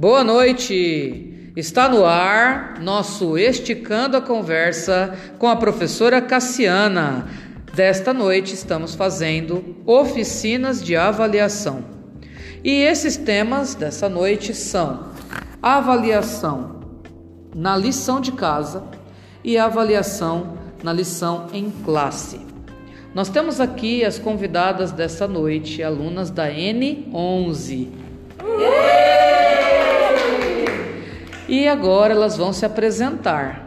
Boa noite! Está no ar nosso Esticando a Conversa com a professora Cassiana. Desta noite estamos fazendo oficinas de avaliação. E esses temas dessa noite são avaliação na lição de casa e avaliação na lição em classe. Nós temos aqui as convidadas dessa noite, alunas da N11. E agora elas vão se apresentar.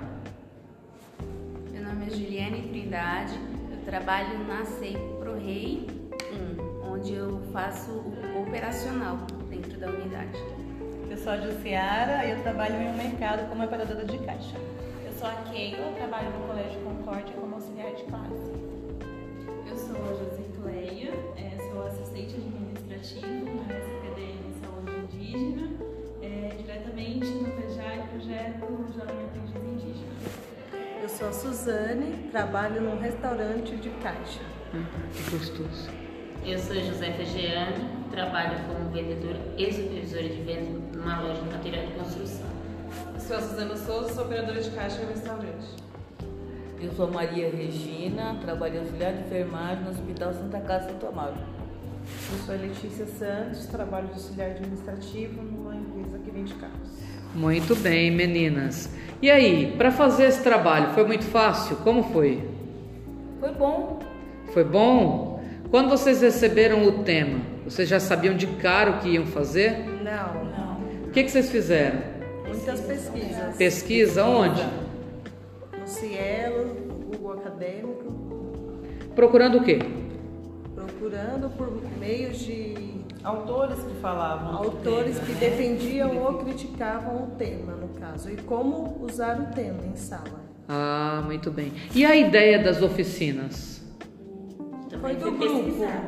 Meu nome é Juliane Trindade, eu trabalho na CEI ProRei 1, onde eu faço o operacional dentro da unidade. Eu sou a Jussiara e eu trabalho em um mercado como operadora de caixa. Eu sou a Keila, trabalho no Colégio Concórdia como auxiliar de classe. Eu sou a Josicleia, é, sou assistente administrativo na SPDM Saúde Indígena, Eu sou a Suzane, trabalho num restaurante de caixa. Hum, que gostoso. Eu sou Josefa Geane, trabalho como vendedora e supervisora de vendas numa loja de material de construção. Eu sou a Suzana Souza, sou operadora de caixa em um restaurante. Eu sou Maria Regina, trabalho auxiliar de enfermagem no Hospital Santa Casa Santo Amaro. Eu sou a Letícia Santos, trabalho de auxiliar administrativo numa empresa que vende carros. Muito bem, meninas. E aí, para fazer esse trabalho, foi muito fácil? Como foi? Foi bom. Foi bom? Quando vocês receberam o tema, vocês já sabiam de cara o que iam fazer? Não. Não. O que, que vocês fizeram? Muitas pesquisas. Pesquisa onde? No Cielo, Google Acadêmico, Procurando o quê? procurando por meios de Autores que falavam. autores tema, que né? defendiam ou criticavam o tema, no caso, e como usar o tema em sala. Ah, muito bem. E a ideia das oficinas? Foi Também do fui grupo. pesquisar.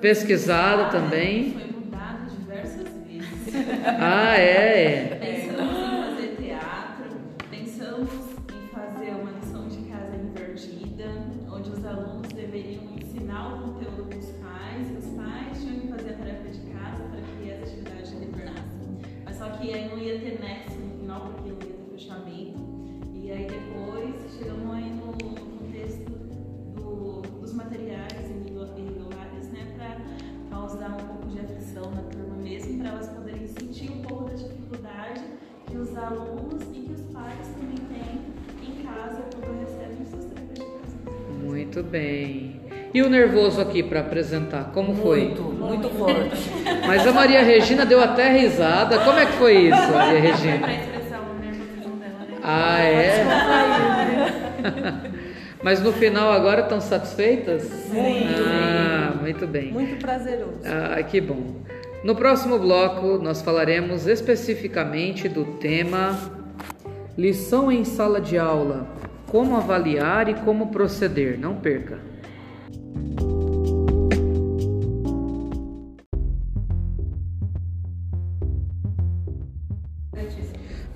Pesquisada também? Foi mudado diversas vezes. Ah, é, é. Ia ter nexo no final, porque não ia ter fechamento. E aí depois chegamos aí no contexto do- dos materiais irregulares, né, para causar um pouco de aflição na turma mesmo, para elas poderem sentir um pouco da dificuldade que os alunos e que os pais também têm em casa quando recebem suas tarefas de casa. Muito bem. E o nervoso aqui para apresentar, como foi? Muito, forte. Mas a Maria Regina deu até risada. Como é que foi isso, Maria Regina? Dela, né? Ah, é? Mas no final agora estão satisfeitas? Sim. Ah, muito bem. Muito prazeroso. Ah, que bom. No próximo bloco, nós falaremos especificamente do tema Lição em sala de aula: Como avaliar e como proceder. Não perca.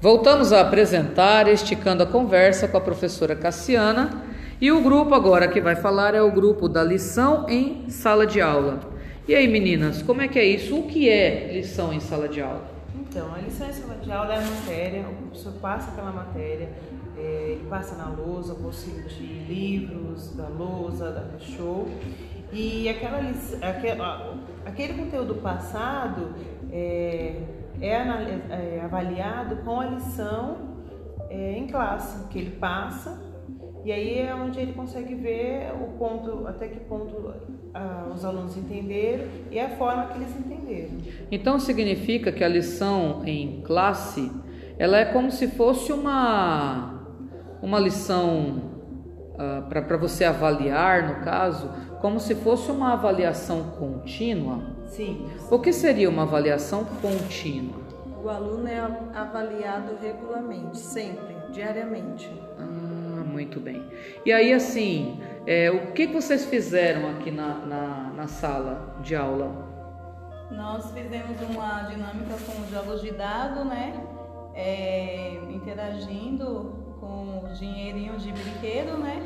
Voltamos a apresentar Esticando a Conversa com a professora Cassiana. E o grupo agora que vai falar é o grupo da lição em sala de aula. E aí, meninas, como é que é isso? O que é lição em sala de aula? Então, a lição em sala de aula é a matéria, o professor passa aquela matéria, é, passa na lousa, com auxílio de livros, da lousa, da show. E aquela, lic- aque- a- aquele conteúdo passado é, é anali- é avaliado com a lição é, em classe, que ele passa, e aí é onde ele consegue ver o ponto, até que ponto ah, os alunos entenderam e a forma que eles entenderam. Então significa que a lição em classe, ela é como se fosse uma uma lição para você avaliar, no caso, como se fosse uma avaliação contínua. Sim. O que seria uma avaliação contínua? O aluno é avaliado regularmente, sempre, diariamente. Ah, muito bem. E aí, assim, é, o que vocês fizeram aqui na, na, na sala de aula? Nós fizemos uma dinâmica com os jogos de dado, né? É, interagindo com o dinheirinho de brinquedo, né?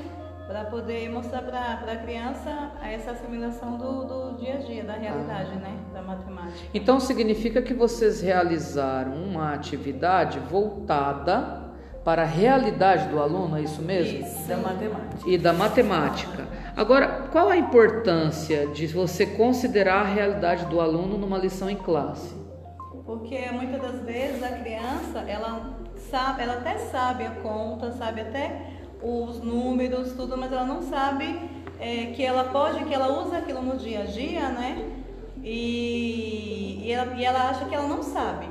Para poder mostrar para a criança essa assimilação do, do dia a dia, da realidade, Ah. né, da matemática. Então significa que vocês realizaram uma atividade voltada para a realidade do aluno, é isso mesmo? Isso, da matemática. E da matemática. Agora, qual a importância de você considerar a realidade do aluno numa lição em classe? Porque muitas das vezes a criança, ela sabe, ela até sabe a conta, sabe até os números, tudo, mas ela não sabe é, que ela pode, que ela usa aquilo no dia a dia, né? E, e, ela, e ela acha que ela não sabe.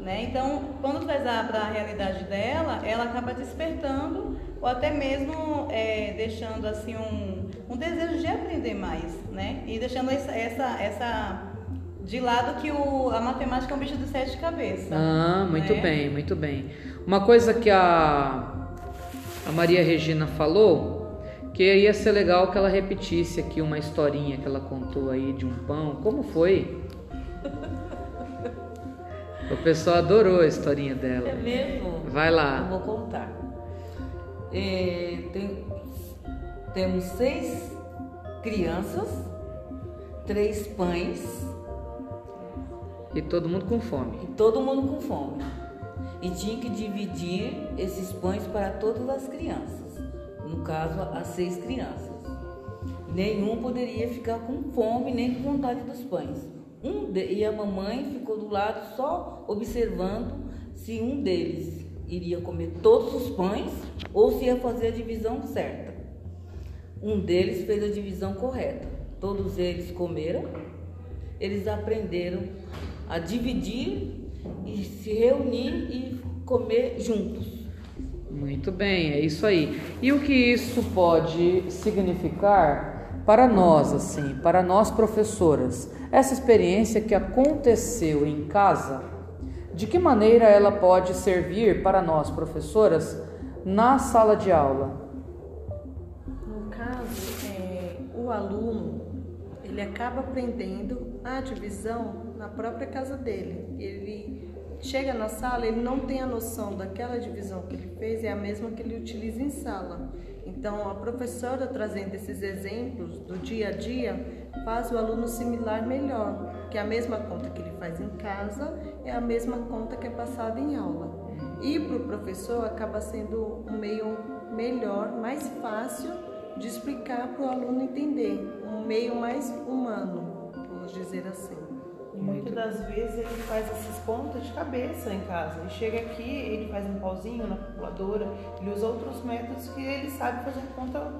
Né? Então, quando traz para a realidade dela, ela acaba despertando ou até mesmo é, deixando assim um, um desejo de aprender mais, né? E deixando essa, essa, essa de lado que o, a matemática é um bicho de sete cabeças. Ah, muito né? bem, muito bem. Uma coisa que a, a Maria Regina falou, que ia ser legal que ela repetisse aqui uma historinha que ela contou aí de um pão. Como foi? O pessoal adorou a historinha dela. É mesmo? Vai lá. Eu vou contar. É, tem- temos seis crianças, três pães E todo mundo com fome. e todo mundo com fome. E tinha que dividir esses pães para todas as crianças. No caso, as seis crianças. Nenhum poderia ficar com fome nem com vontade dos pães. Um de- e a mamãe ficou do lado só observando se um deles iria comer todos os pães ou se ia fazer a divisão certa. Um deles fez a divisão correta. Todos eles comeram. Eles aprenderam a dividir e se reunir e comer juntos. Muito bem, é isso aí. E o que isso pode significar para nós, assim, para nós professoras? Essa experiência que aconteceu em casa, de que maneira ela pode servir para nós professoras na sala de aula? No caso, é, o aluno ele acaba aprendendo a divisão na própria casa dele. Ele chega na sala, ele não tem a noção daquela divisão que ele fez é a mesma que ele utiliza em sala. Então, a professora trazendo esses exemplos do dia a dia faz o aluno assimilar melhor, que a mesma conta que ele faz em casa é a mesma conta que é passada em aula. E para o professor acaba sendo um meio melhor, mais fácil de explicar para o aluno entender, um meio mais humano, vamos dizer assim. E muitas das vezes ele faz esses contas de cabeça em casa. Ele chega aqui, ele faz um pauzinho na calculadora, ele usa outros métodos que ele sabe fazer conta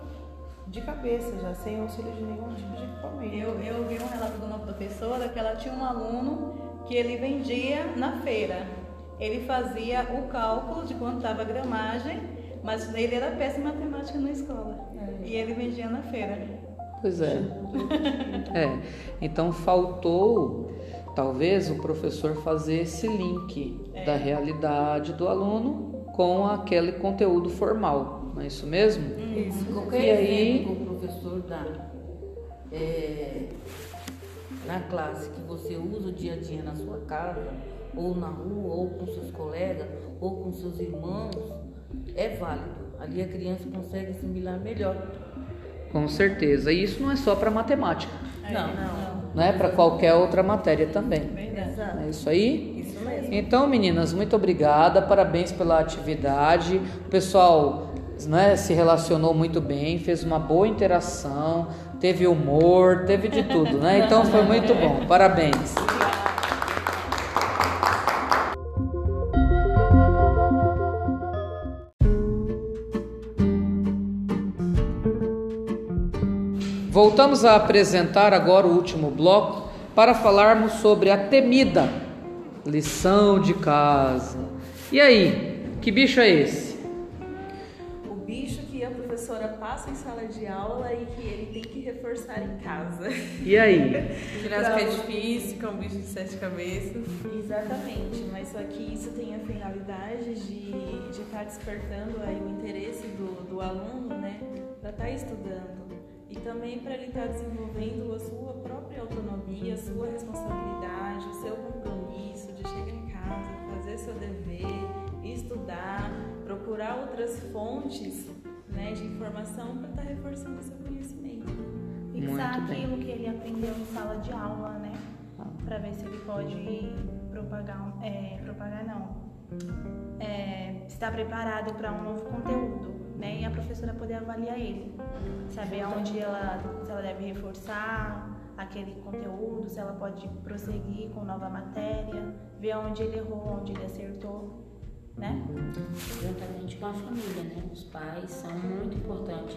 de cabeça, já sem auxílio de nenhum tipo de equipamento. Eu, eu vi um relato de uma professora que ela tinha um aluno que ele vendia na feira. Ele fazia o cálculo de quanto estava a gramagem, mas ele era péssimo em matemática na escola. E ele vendia na feira. Pois é. É. Então faltou talvez o professor fazer esse link da realidade do aluno com aquele conteúdo formal, não é isso mesmo? Isso. Qualquer E aí- que o professor dá é, na classe que você usa o dia a dia na sua casa, ou na rua, ou com seus colegas, ou com seus irmãos, é válido. Ali a criança consegue assimilar melhor. Com certeza. E isso não é só para matemática, Não, não é para qualquer outra matéria também. É isso aí? Isso mesmo. Então, meninas, muito obrigada, parabéns pela atividade. O pessoal né, se relacionou muito bem, fez uma boa interação, teve humor, teve de tudo, né? Então foi muito bom. Parabéns. Voltamos a apresentar agora o último bloco para falarmos sobre a temida lição de casa. E aí, que bicho é esse? O bicho que a professora passa em sala de aula e que ele tem que reforçar em casa. E aí? Ginástica é difícil, que é um bicho de sete cabeças. Exatamente, mas só que isso tem a finalidade de estar despertando aí o interesse do, do aluno, né, para estar estudando. E também para ele estar desenvolvendo a sua própria autonomia, a sua responsabilidade, o seu compromisso de chegar em casa, fazer seu dever, estudar, procurar outras fontes né, de informação para estar tá reforçando o seu conhecimento. Fixar aquilo que ele aprendeu em sala de aula, né? Para ver se ele pode propagar, é, propagar não, é, está preparado para um novo conteúdo, né? E a professora poder avaliar ele, saber aonde ela, se ela deve reforçar aquele conteúdo, se ela pode prosseguir com nova matéria, ver aonde ele errou, onde ele acertou, né? Juntamente com a família, né? Os pais são muito importantes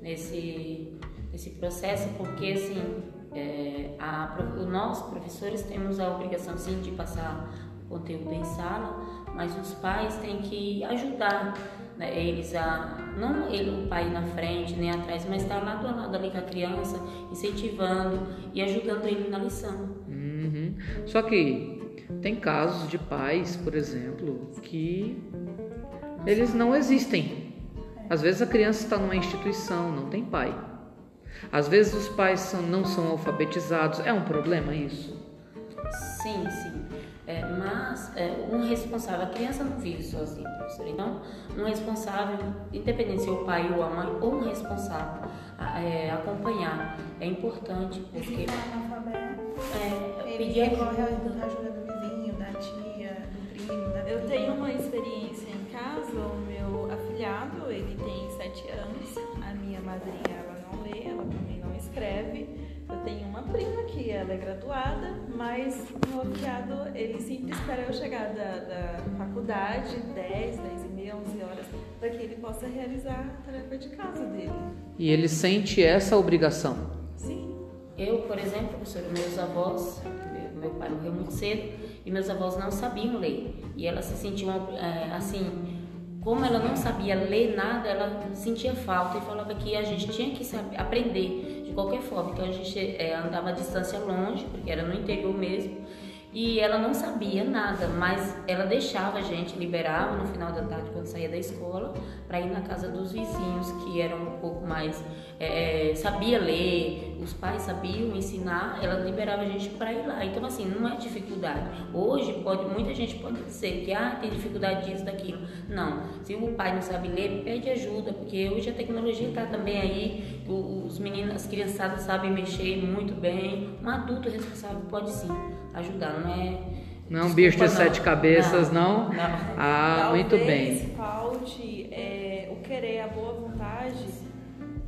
nesse, nesse processo, porque assim, é, a, nós professores temos a obrigação sim de passar o conteúdo em sala, mas os pais têm que ajudar né, eles a não ele o pai na frente nem atrás, mas estar lado a lado ali com a criança, incentivando e ajudando ele na lição. Uhum. Só que tem casos de pais, por exemplo, que eles não existem. Às vezes a criança está numa instituição, não tem pai. Às vezes os pais são, não são alfabetizados. É um problema isso? Sim, sim. É, mas é, um responsável, a criança não vive sozinha, professor. Então, um responsável, independente se é o pai ou a mãe, ou um responsável, é, acompanhar é importante porque. É, pedir ajuda. ajuda do vizinho, da tia, do primo, da Eu tenho uma experiência em casa, o meu afilhado, ele tem sete anos, a minha madrinha ela não lê, ela também não escreve. Eu tenho uma prima que ela é graduada, mas o afilhado, ele sempre espera eu chegar da, da faculdade, 10, 10 e meia, 11 horas, para que ele possa realizar a tarefa de casa dele. E ele sente essa obrigação? Sim. Eu, por exemplo, professor, meus avós, meu pai morreu muito cedo, e meus avós não sabiam ler. E ela se sentia é, assim como ela não sabia ler nada, ela sentia falta e falava que a gente tinha que saber, aprender de qualquer forma. Então a gente é, andava a distância longe, porque era no interior mesmo, e ela não sabia nada, mas ela deixava a gente, liberava no final da tarde quando saía da escola, para ir na casa dos vizinhos que eram um pouco mais. É, sabia ler, os pais sabiam ensinar, ela liberava a gente para ir lá. Então, assim, não é dificuldade. Hoje, pode, muita gente pode dizer que ah, tem dificuldade disso, daquilo. Não. Se o pai não sabe ler, pede ajuda, porque hoje a tecnologia está também aí, os meninos, as criançadas sabem mexer muito bem. Um adulto responsável pode sim ajudar, não é. Não é um bicho de não. sete cabeças, não? Não. não. Ah, Talvez muito bem. falte é, o querer, a boa vontade.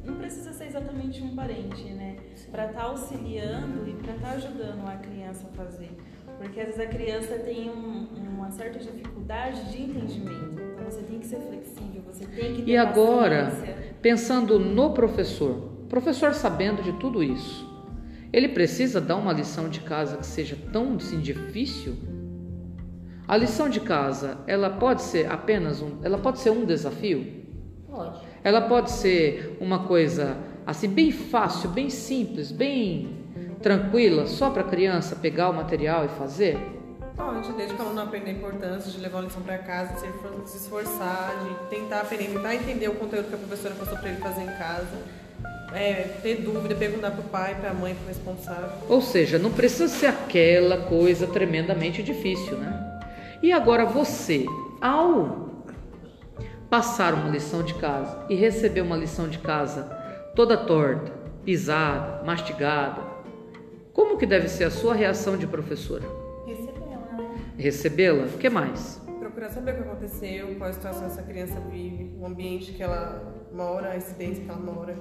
Não precisa ser exatamente um parente, né? Para estar tá auxiliando e para estar tá ajudando a criança a fazer. Porque às vezes a criança tem um, uma certa dificuldade de entendimento. Então você tem que ser flexível, você tem que ter E agora, pensando no professor, professor sabendo de tudo isso, ele precisa dar uma lição de casa que seja tão assim, difícil? A lição de casa, ela pode ser apenas um, ela pode ser um desafio? Ela pode ser uma coisa assim bem fácil, bem simples, bem tranquila, só para a criança pegar o material e fazer? Pode, desde que ela não aprenda a importância de levar uma lição para casa, de se esforçar, de tentar aprender, tentar entender o conteúdo que a professora passou para ele fazer em casa é, ter dúvida, perguntar para o pai, para a mãe, para o responsável. Ou seja, não precisa ser aquela coisa tremendamente difícil, né? E agora você, ao passar uma lição de casa e receber uma lição de casa toda torta, pisada, mastigada, como que deve ser a sua reação de professora? Recebê-la, né? Recebê-la? O que mais? Procurar saber o que aconteceu, qual a situação essa criança vive, o ambiente que ela mora, a incidência que ela mora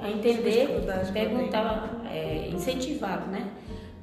a entender, perguntar, é, incentivar, né?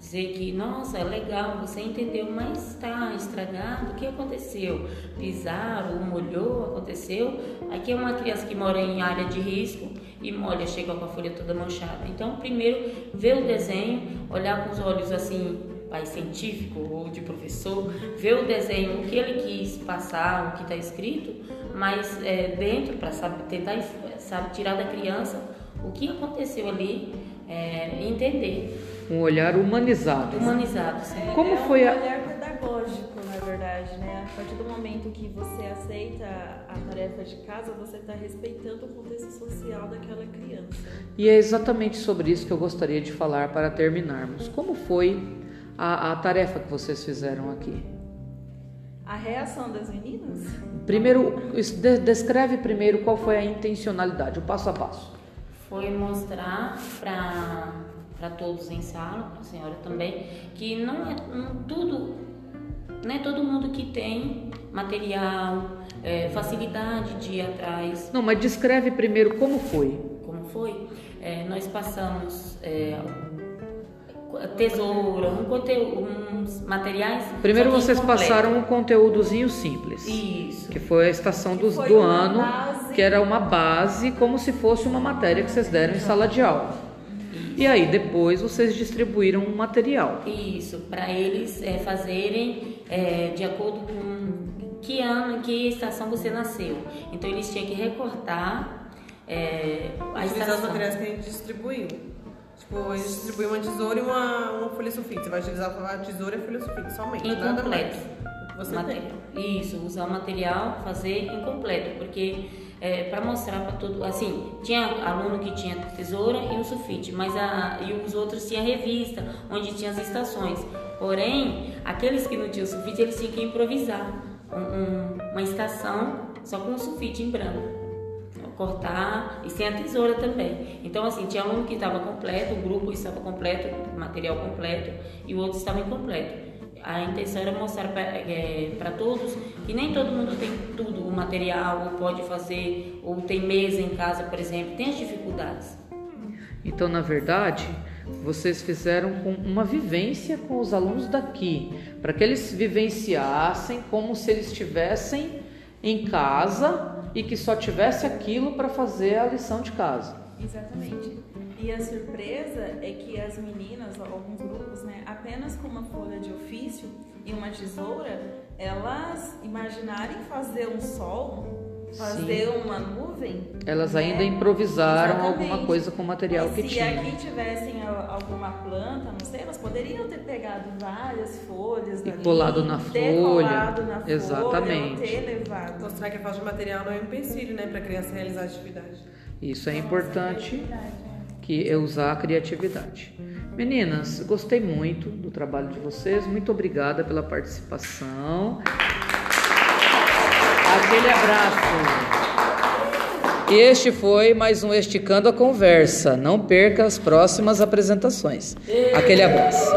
Dizer que, nossa, é legal, você entendeu, mas está estragado, o que aconteceu? Pisaram, molhou, aconteceu. Aqui é uma criança que mora em área de risco e molha, chega com a folha toda manchada. Então, primeiro, ver o desenho, olhar com os olhos assim, pai científico ou de professor, ver o desenho, o que ele quis passar, o que está escrito, mas é, dentro, para tentar sabe, tirar da criança o que aconteceu ali é, entender. Um olhar humanizado. Humanizado, sim. É, Como é foi um a... olhar pedagógico, na verdade, né? A partir do momento que você aceita a tarefa de casa, você está respeitando o contexto social daquela criança. E é exatamente sobre isso que eu gostaria de falar para terminarmos. Como foi a, a tarefa que vocês fizeram aqui? A reação das meninas? Primeiro, es- de- descreve primeiro qual foi a intencionalidade, o passo a passo. Foi mostrar para todos em sala, para a senhora também, que não é não, tudo, não é todo mundo que tem material, é, facilidade de ir atrás. Não, mas descreve primeiro como foi. Como foi? É, nós passamos é, tesoura, um conteúdo, uns materiais. Primeiro vocês incompleto. passaram um conteúdozinho simples. Isso. Que foi a estação dos- foi do ano, base. que era uma base, como se fosse uma matéria que vocês deram em sala de aula. E aí, depois vocês distribuíram um material. Isso, para eles é, fazerem é, de acordo com que ano, em que estação você nasceu. Então eles tinham que recortar é, a Utilizar os estação. materiais que a gente distribuiu. Tipo, a gente distribuiu uma tesoura e uma, uma folha sulfite. Você vai utilizar a tesoura e a folha sulfite somente, nada mais. Incompleto. O que Você Material. Isso, usar o material, fazer incompleto, porque para mostrar para todo, assim, tinha aluno que tinha tesoura e um sulfite, mas a, e os outros tinha revista, onde tinha as estações. Porém, aqueles que não tinham sulfite, eles tinham que improvisar um- um- uma estação só com um sulfite em branco cortar e sem a tesoura também. Então, assim, tinha aluno que estava completo, o grupo estava completo, material completo, e o outro estava incompleto. A intenção era mostrar para todos que nem todo mundo tem tudo, o material, ou pode fazer, ou tem mesa em casa, por exemplo, tem as dificuldades. Então, na verdade, vocês fizeram com uma vivência com os alunos daqui, para que eles vivenciassem como se eles estivessem em casa e que só tivesse aquilo para fazer a lição de casa. Exatamente. E a surpresa é que as meninas, alguns grupos, né, apenas com uma folha de ofício e uma tesoura, elas imaginarem fazer um sol, fazer uma nuvem. Elas né? ainda improvisaram Exatamente. alguma coisa com o material e que se tinham. aqui tivessem alguma planta, não sei, elas poderiam ter pegado várias folhas E dali, colado na ter folha. colado na folha, Exatamente. ou ter levado. Mostrar que a falta de material não é um empecilho, né, para a criança realizar a atividade. Isso é importante, que é usar a criatividade. Meninas, gostei muito do trabalho de vocês. Muito obrigada pela participação. Aquele abraço. Este foi mais um Esticando a Conversa. Não perca as próximas apresentações. Aquele abraço.